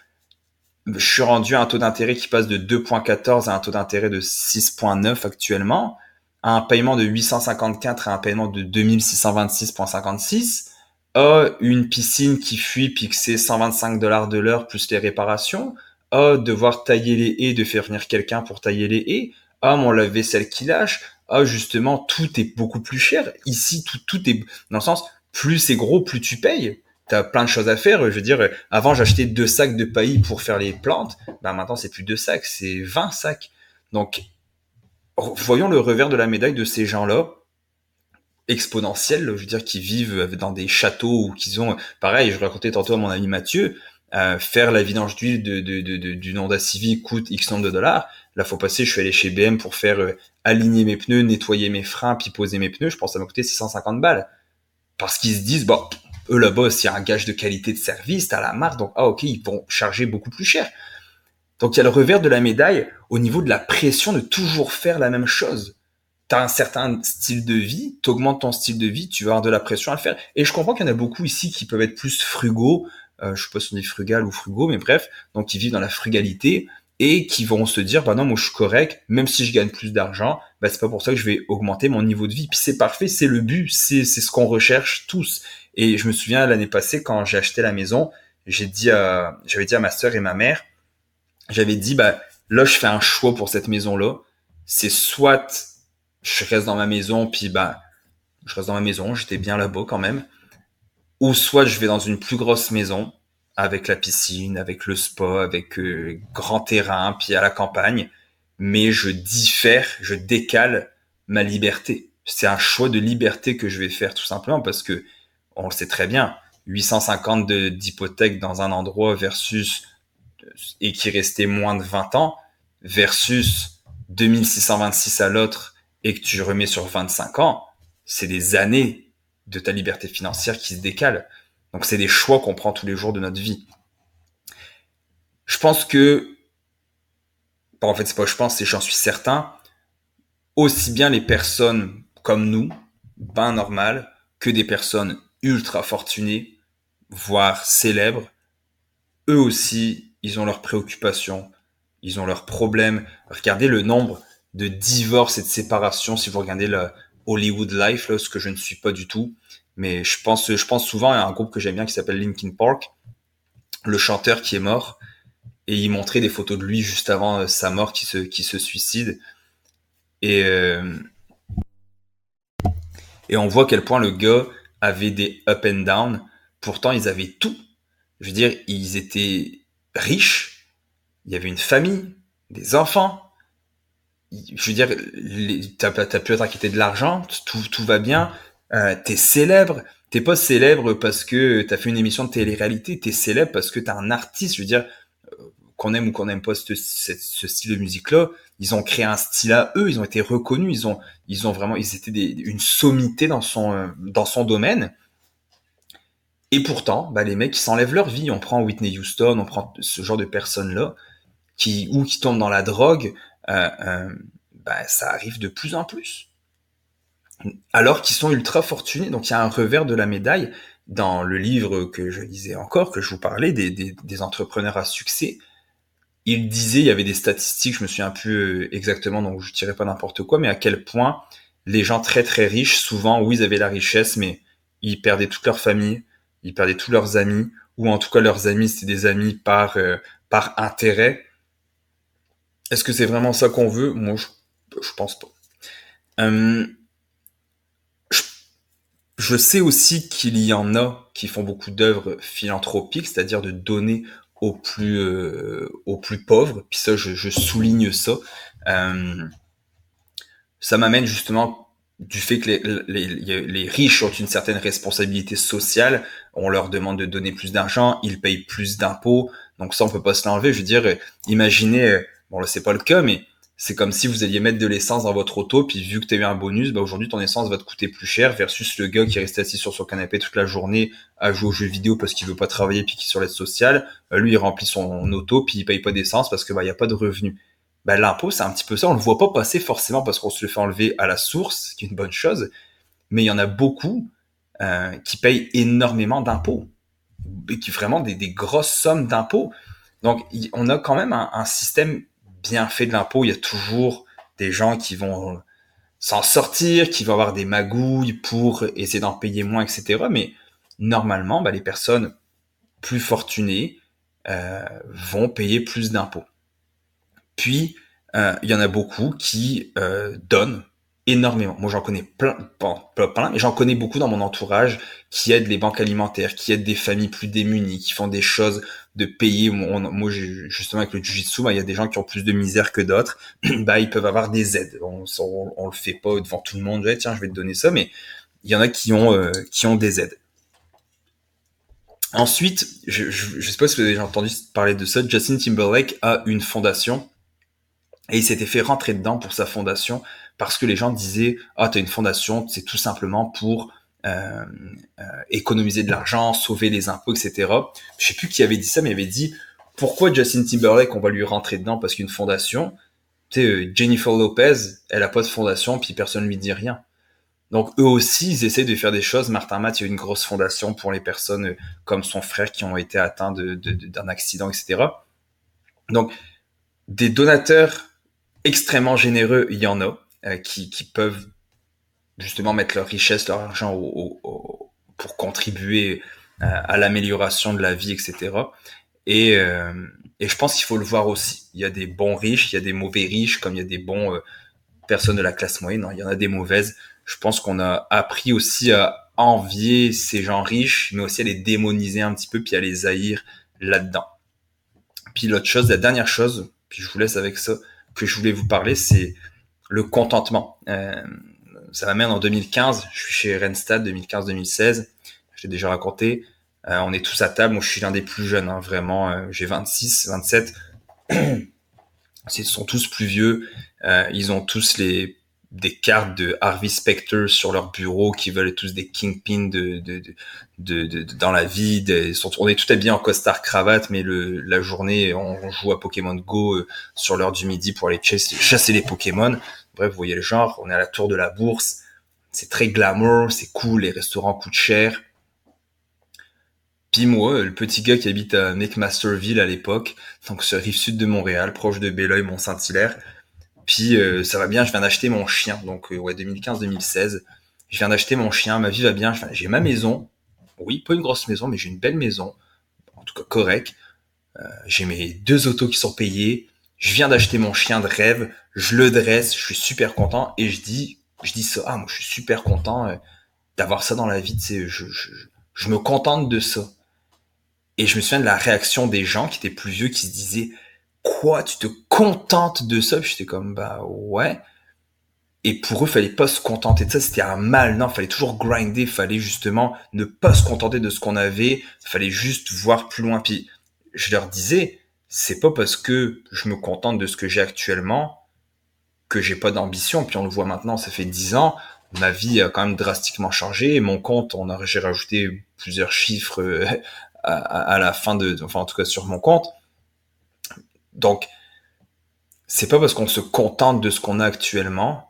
je suis rendu à un taux d'intérêt qui passe de 2.14 à un taux d'intérêt de 6.9 actuellement, à un paiement de 854 à un paiement de 2626.56, à une piscine qui fuit puis que c'est 125 dollars de l'heure plus les réparations, à devoir tailler les haies, de faire venir quelqu'un pour tailler les haies, ah mon lave-vaisselle qui lâche, ah justement tout est beaucoup plus cher. Ici tout tout est dans le sens plus c'est gros plus tu payes. T'as plein de choses à faire. Je veux dire, avant j'achetais deux sacs de paillis pour faire les plantes, ben maintenant c'est plus deux sacs, c'est 20 sacs. Donc voyons le revers de la médaille de ces gens-là exponentiels, je veux dire, qui vivent dans des châteaux ou qui ont, pareil, je racontais tantôt à mon ami Mathieu, euh, faire la vidange d'huile de, de, de, du Honda Civic coûte X nombre de dollars. La fois passée, je suis allé chez BM pour faire euh, aligner mes pneus, nettoyer mes freins, puis poser mes pneus. Je pense que ça m'a coûté 650 balles. Parce qu'ils se disent, bon, eux là-bas, s'il y a un gage de qualité de service, t'as la marque, donc ah ok, ils vont charger beaucoup plus cher. Donc il y a le revers de la médaille au niveau de la pression de toujours faire la même chose. T'as un certain style de vie, t'augmentes ton style de vie, tu vas avoir de la pression à le faire. Et je comprends qu'il y en a beaucoup ici qui peuvent être plus frugaux, euh, je sais pas si on dit frugal ou frugaux, mais bref, donc qui vivent dans la frugalité et qui vont se dire bah non moi je suis correct même si je gagne plus d'argent bah c'est pas pour ça que je vais augmenter mon niveau de vie. Puis c'est parfait c'est le but c'est c'est ce qu'on recherche tous. Et je me souviens l'année passée quand j'ai acheté la maison j'ai dit j'avais dit à ma sœur et ma mère j'avais dit bah là je fais un choix pour cette maison là c'est soit je reste dans ma maison puis bah je reste dans ma maison j'étais bien là-bas quand même. Ou soit je vais dans une plus grosse maison avec la piscine, avec le spa, avec euh, grand terrain, puis à la campagne, mais je diffère, je décale ma liberté. C'est un choix de liberté que je vais faire tout simplement parce que on le sait très bien, 850 d'hypothèque dans un endroit versus et qui restait moins de 20 ans versus 2626 à l'autre et que tu remets sur 25 ans, c'est des années de ta liberté financière qui se décale. Donc c'est des choix qu'on prend tous les jours de notre vie. Je pense que, en fait c'est pas je pense, c'est j'en suis certain, aussi bien les personnes comme nous, ben normales, que des personnes ultra fortunées, voire célèbres, eux aussi, ils ont leurs préoccupations, ils ont leurs problèmes. Regardez le nombre de divorces et de séparations si vous regardez le, Hollywood Life, ce que je ne suis pas du tout. Mais je pense, je pense souvent à un groupe que j'aime bien qui s'appelle Linkin Park, le chanteur qui est mort, et il montrait des photos de lui juste avant euh, sa mort qui se, qui se suicide. Et, euh, et on voit à quel point le gars avait des up and down. Pourtant, ils avaient tout. Je veux dire, ils étaient riches. Il y avait une famille, des enfants. je veux dire, t'as as pu t'inquiéter de l'argent, tout, tout va bien, euh, t'es célèbre, t'es pas célèbre parce que t'as fait une émission de télé-réalité, t'es célèbre parce que t'es un artiste, je veux dire, euh, qu'on aime ou qu'on aime pas ce, style de musique-là, ils ont créé un style à eux, ils ont été reconnus, ils ont, ils ont vraiment, ils étaient une sommité dans son, euh, dans son domaine. Et pourtant, bah, les mecs, ils s'enlèvent leur vie. On prend Whitney Houston, on prend ce genre de personnes-là, qui, ou qui tombent dans la drogue, euh, bah, ça arrive de plus en plus. Alors qu'ils sont ultra fortunés. Donc il y a un revers de la médaille dans le livre que je lisais encore, que je vous parlais, des, des, des entrepreneurs à succès. Il disait, il y avait des statistiques, je me souviens plus euh, exactement, donc je tirais pas n'importe quoi, mais à quel point les gens très très riches, souvent, oui, ils avaient la richesse, mais ils perdaient toute leur famille, ils perdaient tous leurs amis, ou en tout cas leurs amis, c'était des amis par, par intérêt. Est-ce que c'est vraiment ça qu'on veut? Moi, je, je pense pas. Euh, je, sais aussi qu'il y en a qui font beaucoup d'œuvres philanthropiques, c'est-à-dire de donner aux plus euh, aux plus pauvres. Puis ça, je, je souligne ça. Euh, ça m'amène justement du fait que les, les, les, riches ont une certaine responsabilité sociale, on leur demande de donner plus d'argent, ils payent plus d'impôts, donc ça on peut pas se l'enlever. Je veux dire, imaginez Bon là c'est pas le cas, mais c'est comme si vous alliez mettre de l'essence dans votre auto, puis vu que tu as eu un bonus, bah aujourd'hui ton essence va te coûter plus cher versus le gars qui est resté assis sur son canapé toute la journée à jouer aux jeux vidéo parce qu'il veut pas travailler puis qui est sur l'aide sociale. Euh, lui il remplit son auto puis il paye pas d'essence parce que bah y a pas de revenus. Bah l'impôt c'est un petit peu ça, on le voit pas passer forcément parce qu'on se le fait enlever à la source, ce qui est une bonne chose, mais il y en a beaucoup euh, qui payent énormément d'impôts, et qui vraiment des, grosses sommes d'impôts. Donc on a quand même un système bien fait de l'impôt, il y a toujours des gens qui vont s'en sortir, qui vont avoir des magouilles pour essayer d'en payer moins, etc. Mais normalement, bah, les personnes plus fortunées euh, vont payer plus d'impôts. Puis, euh, il y en a beaucoup qui euh, donnent énormément. Moi, j'en connais plein, pas, plein, mais j'en connais beaucoup dans mon entourage qui aident les banques alimentaires, qui aident des familles plus démunies, qui font des choses de payer. moi, justement, avec le jujitsu, bah, il y a des gens qui ont plus de misère que d'autres. bah, ils peuvent avoir des aides. On, on, le fait pas devant tout le monde. tiens, je vais te donner ça, mais il y en a qui ont, euh, qui ont des aides. Ensuite, je, je, je sais pas si vous avez déjà entendu parler de ça. Justin Timberlake a une fondation et il s'était fait rentrer dedans pour sa fondation parce que les gens disaient ah t'as une fondation c'est tout simplement pour euh, euh, économiser de l'argent sauver les impôts etc je sais plus qui avait dit ça mais il avait dit pourquoi Justin Timberlake on va lui rentrer dedans parce qu'une fondation tu sais euh, Jennifer Lopez elle a pas de fondation puis personne lui dit rien. Donc eux aussi ils essaient de faire des choses. Martin Matt il y a une grosse fondation pour les personnes euh, comme son frère qui ont été atteints de, d'un accident etc donc des donateurs extrêmement généreux il y en a euh, qui, qui, peuvent justement mettre leur richesse, leur argent au, au, pour contribuer à, euh, à l'amélioration de la vie, etc. Et, euh, et je pense qu'il faut le voir aussi. Il y a des bons riches, il y a des mauvais riches, comme il y a des bons euh, personnes de la classe moyenne. Non, il y en a des mauvaises. Je pense qu'on a appris aussi à envier ces gens riches, mais aussi à les démoniser un petit peu, puis à les haïr là-dedans. Puis l'autre chose, la dernière chose, puis je vous laisse avec ça, que je voulais vous parler, c'est le contentement. Euh, ça m'amène en 2015, je suis chez Renstad 2015-2016, je l'ai déjà raconté. Euh, on est tous à table, moi je suis l'un des plus jeunes, hein, vraiment, euh, j'ai 26, 27. Ils sont tous plus vieux, euh, ils ont tous les des cartes de Harvey Specter sur leur bureau qui veulent tous des kingpins dans la vie. On est tout habillés en costard cravate, mais la journée, on, joue à Pokémon Go sur l'heure du midi pour aller chasser les Pokémon. Vous voyez le genre. On est à la tour de la bourse. C'est très glamour, c'est cool, les restaurants coûtent cher. Puis moi, le petit gars qui habite à McMasterville à l'époque, donc sur rive sud de Montréal, proche de Belleuil, Mont-Saint-Hilaire, puis euh, ça va bien, je viens d'acheter mon chien, donc euh, ouais 2015-2016. Je viens d'acheter mon chien, ma vie va bien, j'ai ma maison. Oui, pas une grosse maison, mais j'ai une belle maison, en tout cas correcte. Euh, j'ai mes deux autos qui sont payées. Je viens d'acheter mon chien de rêve, je le dresse, je suis super content et je dis, je dis ça, ah moi je suis super content d'avoir ça dans la vie, tu je, je, je me contente de ça. Et je me souviens de la réaction des gens qui étaient plus vieux, qui se disaient, quoi, tu te contentes de ça? J'étais comme, bah ouais. Et pour eux, fallait pas se contenter de ça, c'était un mal. Non, fallait toujours grinder, fallait justement ne pas se contenter de ce qu'on avait, fallait juste voir plus loin. Puis je leur disais, c'est pas parce que je me contente de ce que j'ai actuellement que j'ai pas d'ambition. Puis on le voit maintenant, ça fait dix ans, ma vie a quand même drastiquement changé. Mon compte, on a, j'ai rajouté plusieurs chiffres euh, à, la fin de, enfin en tout cas sur mon compte. Donc, c'est pas parce qu'on se contente de ce qu'on a actuellement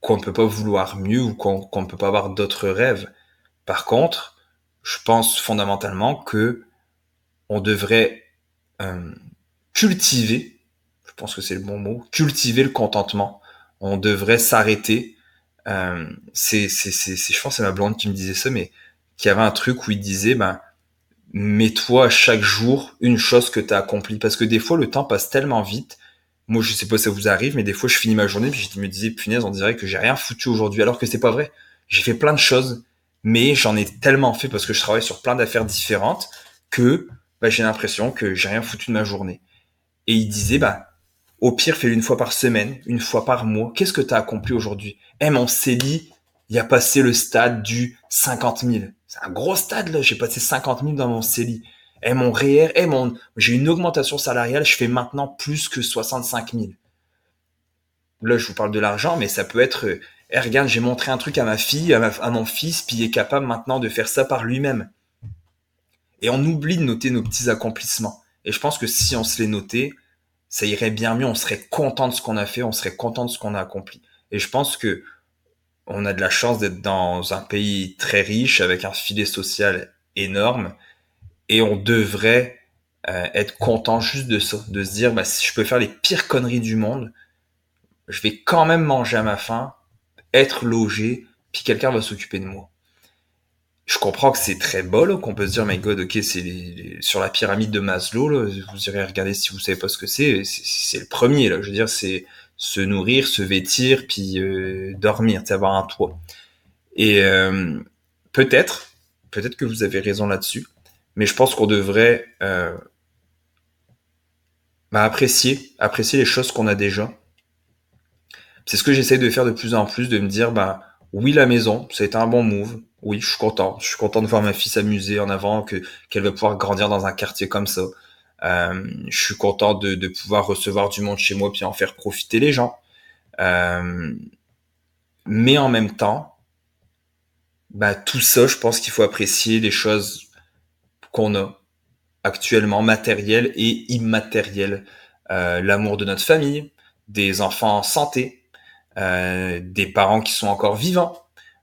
qu'on ne peut pas vouloir mieux ou qu'on ne peut pas avoir d'autres rêves. Par contre, je pense fondamentalement que on devrait euh, cultiver, je pense que c'est le bon mot, cultiver le contentement. On devrait s'arrêter. Euh, c'est, c'est, c'est, je pense c'est ma blonde qui me disait ça, mais qui avait un truc où il disait, ben, mets-toi chaque jour une chose que tu as accomplie. Parce que des fois, le temps passe tellement vite. Moi, je sais pas si ça vous arrive, mais des fois, je finis ma journée, puis je me disais, punaise, on dirait que j'ai rien foutu aujourd'hui, alors que c'est pas vrai. J'ai fait plein de choses, mais j'en ai tellement fait parce que je travaille sur plein d'affaires différentes que bah, j'ai l'impression que j'ai rien foutu de ma journée. Et il disait, bah, au pire, fais-le une fois par semaine, une fois par mois. Qu'est-ce que tu as accompli aujourd'hui? Eh, mon CELI, il a passé le stade du 50 000. C'est un gros stade, là. J'ai passé 50 000 dans mon CELI. Eh, mon REER, eh, mon, j'ai une augmentation salariale, je fais maintenant plus que 65 000. Là, je vous parle de l'argent, mais ça peut être, eh, regarde, j'ai montré un truc à ma fille, à, à mon fils, puis il est capable maintenant de faire ça par lui-même. Et on oublie de noter nos petits accomplissements. Et je pense que si on se les notait, ça irait bien mieux, on serait content de ce qu'on a fait, on serait content de ce qu'on a accompli. Et je pense que on a de la chance d'être dans un pays très riche avec un filet social énorme et on devrait euh, être content juste de ça, de se dire bah, si je peux faire les pires conneries du monde, je vais quand même manger à ma faim, être logé, puis quelqu'un va s'occuper de moi. Je comprends que c'est très beau, qu'on peut se dire, my god, ok, c'est sur la pyramide de Maslow, là, vous irez regarder si vous savez pas ce que c'est, c'est le premier, là, je veux dire, c'est se nourrir, se vêtir, puis euh, dormir, avoir un toit. Et euh, peut-être, peut-être que vous avez raison là-dessus, mais je pense qu'on devrait euh, bah, apprécier, apprécier les choses qu'on a déjà. C'est ce que j'essaie de faire de plus en plus, de me dire, bah oui, la maison, été un bon move. Oui, je suis content. Je suis content de voir ma fille s'amuser en avant, que qu'elle va pouvoir grandir dans un quartier comme ça. Euh, je suis content de, de, pouvoir recevoir du monde chez moi puis en faire profiter les gens. Euh, mais en même temps, bah, tout ça, je pense qu'il faut apprécier les choses qu'on a actuellement, matérielles et immatérielles. Euh, L'amour de notre famille, des enfants en santé, des parents qui sont encore vivants,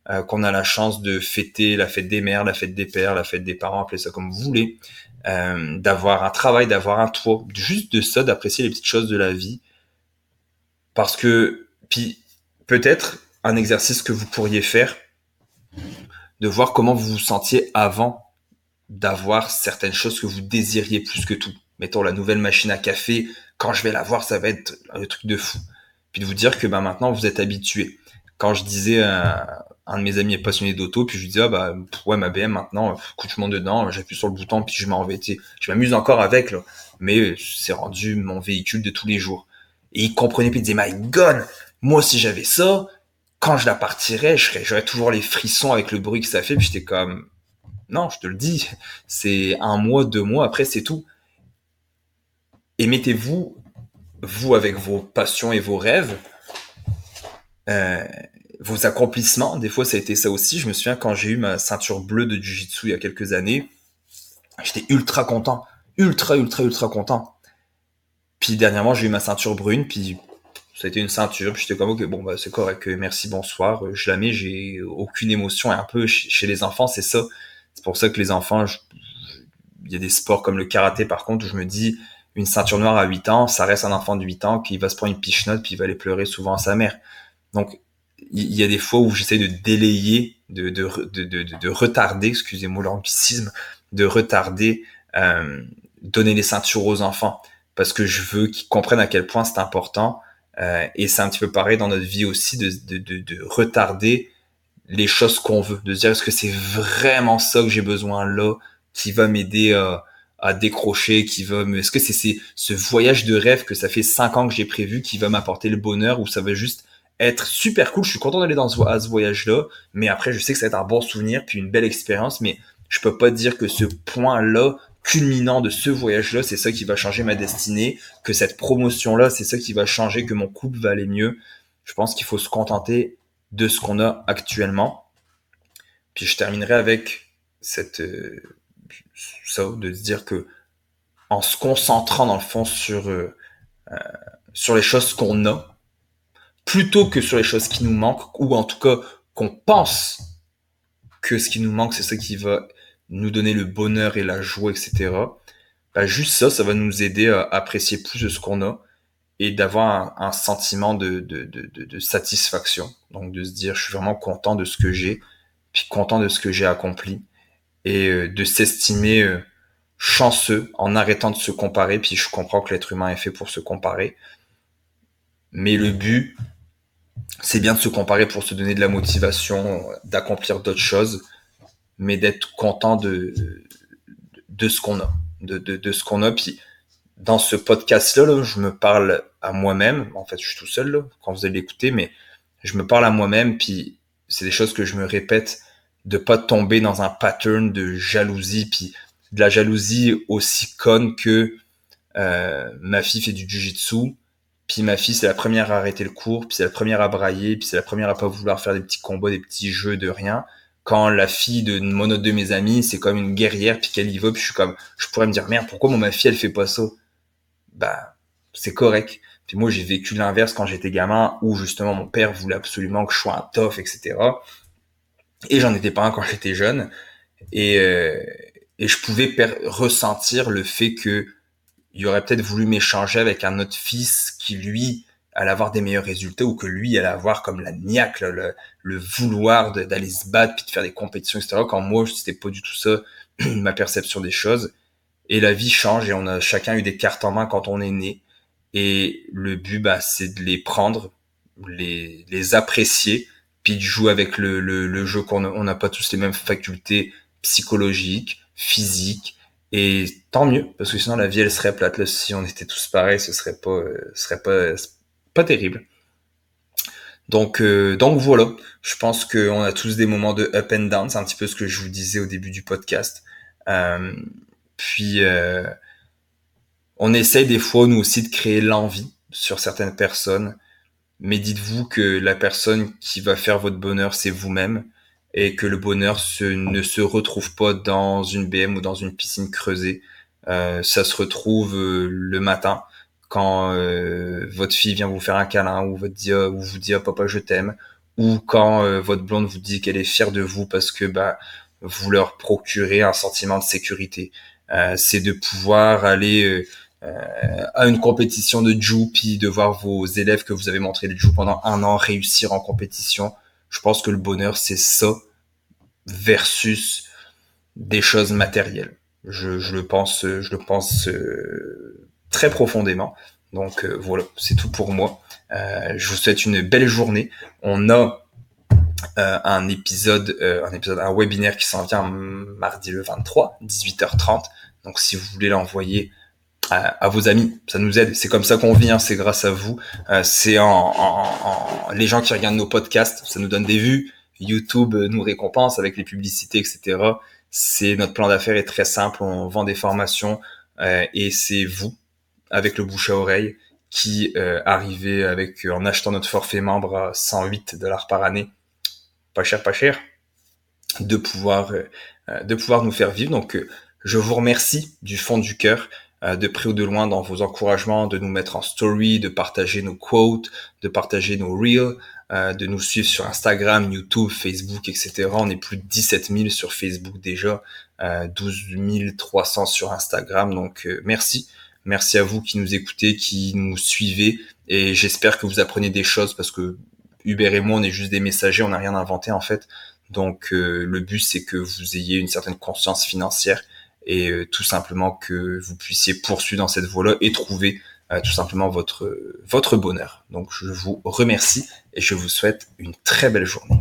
euh, qu'on a la chance de fêter la fête des mères, la fête des pères, la fête des parents, appelez ça comme vous voulez, euh, d'avoir un travail, d'avoir un toit, juste de ça, d'apprécier les petites choses de la vie. Parce que, puis peut-être un exercice que vous pourriez faire, de voir comment vous vous sentiez avant d'avoir certaines choses que vous désiriez plus que tout. Mettons la nouvelle machine à café, quand je vais la voir, ça va être le truc de fou. Puis de vous dire que bah, maintenant vous êtes habitué. Quand je disais à un de mes amis est passionné d'auto, puis je lui disais, ah bah ouais ma BM maintenant, je monte dedans, j'appuie sur le bouton, puis je m'en vais, je m'amuse encore avec, là. mais c'est rendu mon véhicule de tous les jours. Et il comprenait, puis il disait, my god, moi si j'avais ça, quand je la partirais, j'aurais toujours les frissons avec le bruit que ça fait, puis j'étais comme, non, je te le dis, c'est un mois, deux mois, après c'est tout. Et mettez-vous, vous avec vos passions et vos rêves, euh, vos accomplissements. Des fois, ça a été ça aussi. Je me souviens quand j'ai eu ma ceinture bleue de Jiu-Jitsu il y a quelques années, j'étais ultra content, ultra, ultra, ultra content. Puis dernièrement, j'ai eu ma ceinture brune, puis ça a été une ceinture, puis j'étais comme ok, bon bah c'est correct, merci, bonsoir. Je la mets, j'ai aucune émotion. Et un peu chez les enfants, c'est ça. C'est pour ça que les enfants, il y a des sports comme le karaté par contre où je me dis une ceinture noire à 8 ans, ça reste un enfant de 8 ans qui va se prendre une pichenote puis il va aller pleurer souvent à sa mère. Donc il y a des fois où j'essaie de délayer, de, de, de, de, de retarder, excusez-moi l'anglicisme, de retarder, euh, donner les ceintures aux enfants parce que je veux qu'ils comprennent à quel point c'est important. Euh, et c'est un petit peu pareil dans notre vie aussi de, de, de, de retarder les choses qu'on veut, de se dire est-ce que c'est vraiment ça que j'ai besoin là qui va m'aider à, à décrocher, qui va me, est-ce que c'est ce voyage de rêve que ça fait cinq ans que j'ai prévu qui va m'apporter le bonheur ou ça va juste être super cool? Je suis content d'aller dans ce, à ce voyage-là, mais après, je sais que ça va être un bon souvenir puis une belle expérience, mais je peux pas dire que ce point-là culminant de ce voyage-là, c'est ça qui va changer ma destinée, que cette promotion-là, c'est ça qui va changer, que mon couple va aller mieux. Je pense qu'il faut se contenter de ce qu'on a actuellement. Puis je terminerai avec cette ça, de se dire que en se concentrant dans le fond sur euh, euh, sur les choses qu'on a, plutôt que sur les choses qui nous manquent, ou en tout cas qu'on pense que ce qui nous manque, c'est ça qui va nous donner le bonheur et la joie, etc. Bah, juste ça, ça va nous aider à apprécier plus de ce qu'on a et d'avoir un, sentiment de, satisfaction. Donc de se dire, je suis vraiment content de ce que j'ai, puis content de ce que j'ai accompli, et euh, de s'estimer euh, chanceux en arrêtant de se comparer. Puis je comprends que l'être humain est fait pour se comparer, mais le but, c'est bien de se comparer pour se donner de la motivation, d'accomplir d'autres choses, mais d'être content de, de ce qu'on a, de, de, ce qu'on a. Puis dans ce podcast-là, je me parle à moi-même. En fait, je suis tout seul quand vous allez l'écouter, mais je me parle à moi-même. Puis c'est des choses que je me répète de pas tomber dans un pattern de jalousie, puis de la jalousie aussi conne que euh, ma fille fait du jujitsu, puis ma fille c'est la première à arrêter le cours, puis c'est la première à brailler, puis c'est la première à pas vouloir faire des petits combats, des petits jeux de rien quand la fille de mon autre de mes amis, c'est comme une guerrière, puis qu'elle y va, puis je suis comme, je pourrais me dire, merde, pourquoi ma fille, elle fait pas ça? Bah, c'est correct. Puis moi, j'ai vécu l'inverse quand j'étais gamin, où justement mon père voulait absolument que je sois un tof, etc. Et j'en étais pas un quand j'étais jeune. Et, euh, et je pouvais ressentir le fait que il aurait peut-être voulu m'échanger avec un autre fils qui, lui, allait avoir des meilleurs résultats ou que lui allait avoir comme la niaque, le, le vouloir d'aller se battre puis de faire des compétitions, etc. Quand moi, c'était pas du tout ça, ma perception des choses. Et la vie change et on a chacun eu des cartes en main quand on est né. Et le but, bah, c'est de les prendre, les, les apprécier, puis de jouer avec le, le, le jeu qu'on on n'a pas tous les mêmes facultés psychologiques, physiques. Et tant mieux, parce que sinon la vie elle serait plate. Là, si on était tous pareils, ce serait pas, ce serait pas pas terrible. Donc, euh, donc voilà, je pense qu'on a tous des moments de up and down, c'est un petit peu ce que je vous disais au début du podcast. Euh, puis, euh, on essaye des fois, nous aussi, de créer l'envie sur certaines personnes, mais dites-vous que la personne qui va faire votre bonheur, c'est vous-même, et que le bonheur ne se retrouve pas dans une BM ou dans une piscine creusée. ça se retrouve le matin quand euh, votre fille vient vous faire un câlin ou, vous dit oh, papa je t'aime ou quand euh, votre blonde vous dit qu'elle est fière de vous parce que bah vous leur procurez un sentiment de sécurité. Euh, c'est de pouvoir aller à une compétition de puis de voir vos élèves que vous avez montré le Jou pendant un an réussir en compétition. Je pense que le bonheur c'est ça versus des choses matérielles. Je, je le pense, je le pense très profondément. Donc euh, voilà, c'est tout pour moi. Euh, je vous souhaite une belle journée. On a euh, un épisode, un épisode, un webinaire qui s'en vient mardi le 23, 18h30. Donc si vous voulez l'envoyer à, vos amis, ça nous aide. C'est comme ça qu'on vit, hein. c'est grâce à vous. c'est en, en, les gens qui regardent nos podcasts, ça nous donne des vues. YouTube nous récompense avec les publicités, etc. C'est notre plan d'affaires est très simple. On vend des formations et c'est vous avec le bouche à oreille qui euh, arrivait avec euh, en achetant notre forfait membre à 108 dollars par année, pas cher, pas cher, de pouvoir euh, de pouvoir nous faire vivre. Donc je vous remercie du fond du cœur, de près ou de loin dans vos encouragements, de nous mettre en story, de partager nos quotes, de partager nos reels, de nous suivre sur Instagram, YouTube, Facebook, etc. On est plus de 17 000 sur Facebook déjà, 12 300 sur Instagram. Donc merci. Merci à vous qui nous écoutez, qui nous suivez, et j'espère que vous apprenez des choses parce que Hubert et moi, on est juste des messagers, on n'a rien inventé en fait. Donc euh, le but, c'est que vous ayez une certaine conscience financière et euh, tout simplement que vous puissiez poursuivre dans cette voie-là et trouver euh, tout simplement votre votre bonheur. Donc je vous remercie et je vous souhaite une très belle journée.